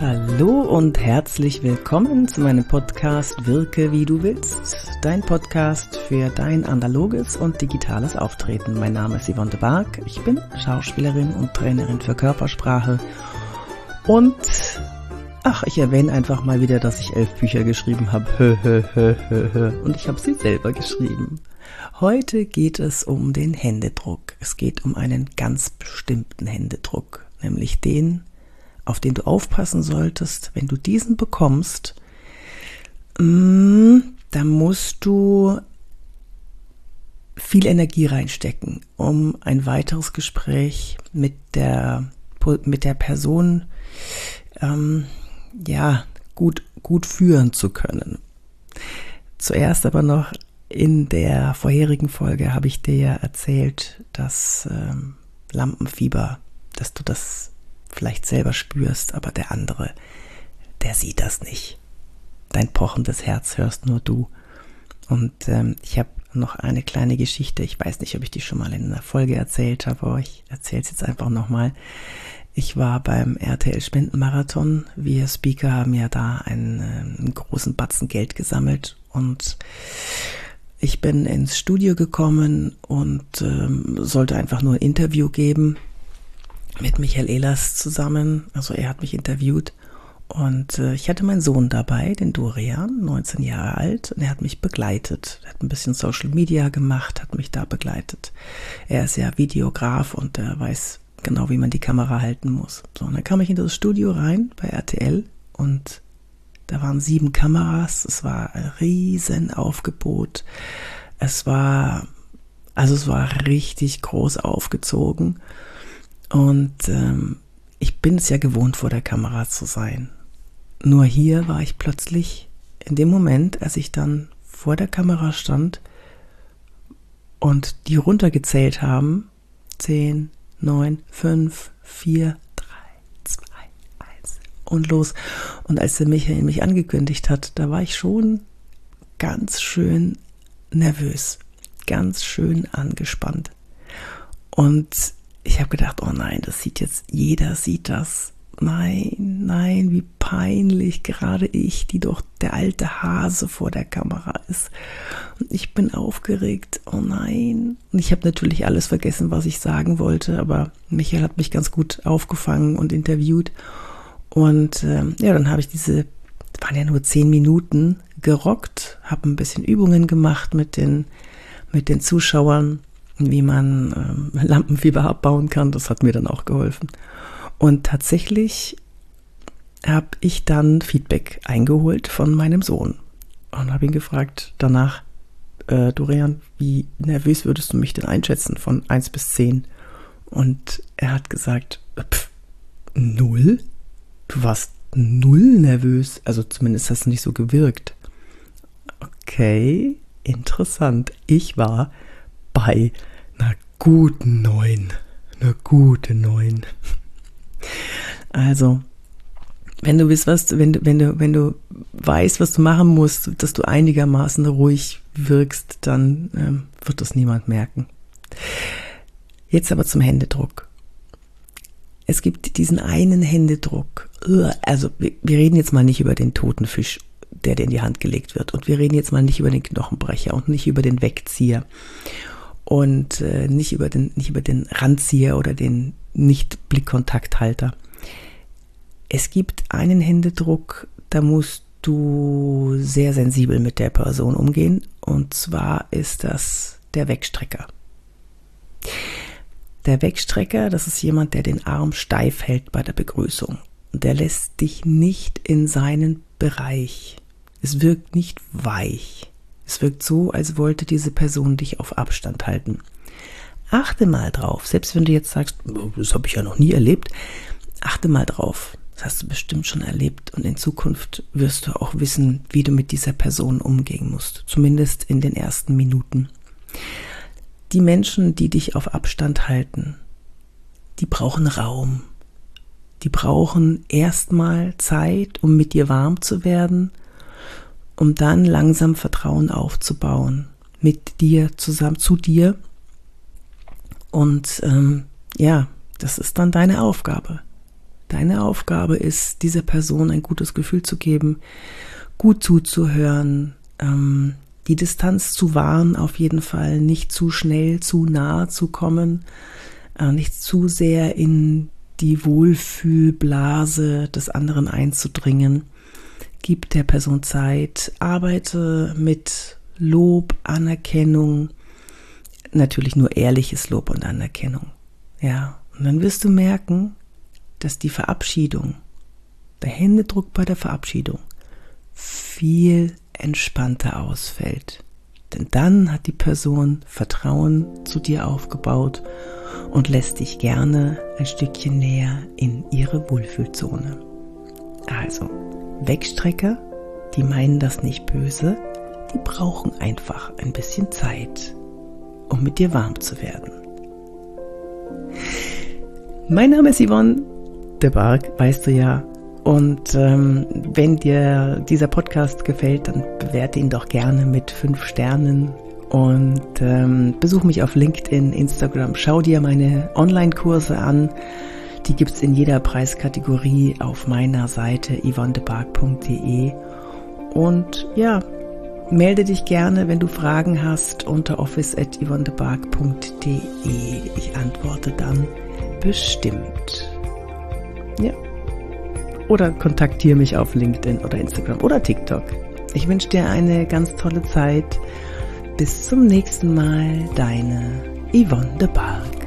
Hallo und herzlich willkommen zu meinem Podcast Wirke wie du willst. Dein Podcast für dein analoges und digitales Auftreten. Mein Name ist Yvonne de Barg. Ich bin Schauspielerin und Trainerin für Körpersprache. Und ach, ich erwähne einfach mal wieder, dass ich elf Bücher geschrieben habe. Und ich habe sie selber geschrieben. Heute geht es um den Händedruck. Es geht um einen ganz bestimmten Händedruck, nämlich den auf den du aufpassen solltest, wenn du diesen bekommst, mm, dann musst du viel Energie reinstecken, um ein weiteres Gespräch mit der, mit der Person ähm, ja, gut, gut führen zu können. Zuerst aber noch in der vorherigen Folge habe ich dir ja erzählt, dass ähm, Lampenfieber, dass du das vielleicht selber spürst, aber der andere, der sieht das nicht. Dein pochendes Herz hörst nur du. Und ähm, ich habe noch eine kleine Geschichte. Ich weiß nicht, ob ich die schon mal in einer Folge erzählt habe, aber ich erzähle es jetzt einfach nochmal. Ich war beim RTL Spendenmarathon. Wir Speaker haben ja da einen, einen ähm, großen Batzen Geld gesammelt und ich bin ins Studio gekommen und ähm, sollte einfach nur ein Interview geben mit Michael Ehlers zusammen. Also er hat mich interviewt und äh, ich hatte meinen Sohn dabei, den Dorian, 19 Jahre alt, und er hat mich begleitet. Er hat ein bisschen Social Media gemacht, hat mich da begleitet. Er ist ja Videograf und er weiß genau, wie man die Kamera halten muss. So, und dann kam ich in das Studio rein bei RTL und da waren sieben Kameras. Es war ein riesen Aufgebot. Es war, also es war richtig groß aufgezogen. Und ähm, ich bin es ja gewohnt, vor der Kamera zu sein. Nur hier war ich plötzlich in dem Moment, als ich dann vor der Kamera stand und die runtergezählt haben, 10, 9, 5, 4, 3, 2, 1 und los. Und als der Michael mich angekündigt hat, da war ich schon ganz schön nervös, ganz schön angespannt. Und ich habe gedacht, oh nein, das sieht jetzt, jeder sieht das. Nein, nein, wie peinlich, gerade ich, die doch der alte Hase vor der Kamera ist. Und ich bin aufgeregt, oh nein. Und ich habe natürlich alles vergessen, was ich sagen wollte, aber Michael hat mich ganz gut aufgefangen und interviewt. Und ähm, ja, dann habe ich diese, waren ja nur zehn Minuten, gerockt, habe ein bisschen Übungen gemacht mit den, mit den Zuschauern wie man äh, Lampenfieber abbauen kann. Das hat mir dann auch geholfen. Und tatsächlich habe ich dann Feedback eingeholt von meinem Sohn und habe ihn gefragt danach, äh, Dorian, wie nervös würdest du mich denn einschätzen von 1 bis 10? Und er hat gesagt, pff, null? Du warst null nervös. Also zumindest hast du nicht so gewirkt. Okay, interessant. Ich war bei einer guten Neun. Einer gute Neun. Also, wenn du bist, was, wenn du, wenn du, wenn du weißt, was du machen musst, dass du einigermaßen ruhig wirkst, dann ähm, wird das niemand merken. Jetzt aber zum Händedruck. Es gibt diesen einen Händedruck. Also wir, wir reden jetzt mal nicht über den toten Fisch, der dir in die Hand gelegt wird. Und wir reden jetzt mal nicht über den Knochenbrecher und nicht über den Wegzieher und äh, nicht über den nicht über den Randzieher oder den nicht Blickkontakthalter. Es gibt einen Händedruck, da musst du sehr sensibel mit der Person umgehen und zwar ist das der Wegstrecker. Der Wegstrecker, das ist jemand, der den Arm steif hält bei der Begrüßung. Der lässt dich nicht in seinen Bereich. Es wirkt nicht weich. Es wirkt so, als wollte diese Person dich auf Abstand halten. Achte mal drauf, selbst wenn du jetzt sagst, oh, das habe ich ja noch nie erlebt, achte mal drauf. Das hast du bestimmt schon erlebt und in Zukunft wirst du auch wissen, wie du mit dieser Person umgehen musst, zumindest in den ersten Minuten. Die Menschen, die dich auf Abstand halten, die brauchen Raum. Die brauchen erstmal Zeit, um mit dir warm zu werden um dann langsam Vertrauen aufzubauen mit dir zusammen zu dir. Und ähm, ja, das ist dann deine Aufgabe. Deine Aufgabe ist, dieser Person ein gutes Gefühl zu geben, gut zuzuhören, ähm, die Distanz zu wahren, auf jeden Fall nicht zu schnell, zu nahe zu kommen, äh, nicht zu sehr in die Wohlfühlblase des anderen einzudringen. Gib der Person Zeit, arbeite mit Lob, Anerkennung, natürlich nur ehrliches Lob und Anerkennung. Ja, und dann wirst du merken, dass die Verabschiedung, der Händedruck bei der Verabschiedung viel entspannter ausfällt. Denn dann hat die Person Vertrauen zu dir aufgebaut und lässt dich gerne ein Stückchen näher in ihre Wohlfühlzone. Also, Wegstrecker, die meinen das nicht böse, die brauchen einfach ein bisschen Zeit, um mit dir warm zu werden. Mein Name ist Yvonne de Barg, weißt du ja. Und ähm, wenn dir dieser Podcast gefällt, dann bewerte ihn doch gerne mit fünf Sternen und ähm, besuch mich auf LinkedIn, Instagram. Schau dir meine Online-Kurse an. Die gibt's in jeder Preiskategorie auf meiner Seite yvonnebark.de. Und ja, melde dich gerne, wenn du Fragen hast, unter office.yvonnebark.de. Ich antworte dann bestimmt. Ja. Oder kontaktiere mich auf LinkedIn oder Instagram oder TikTok. Ich wünsche dir eine ganz tolle Zeit. Bis zum nächsten Mal, deine Yvonne de Barg.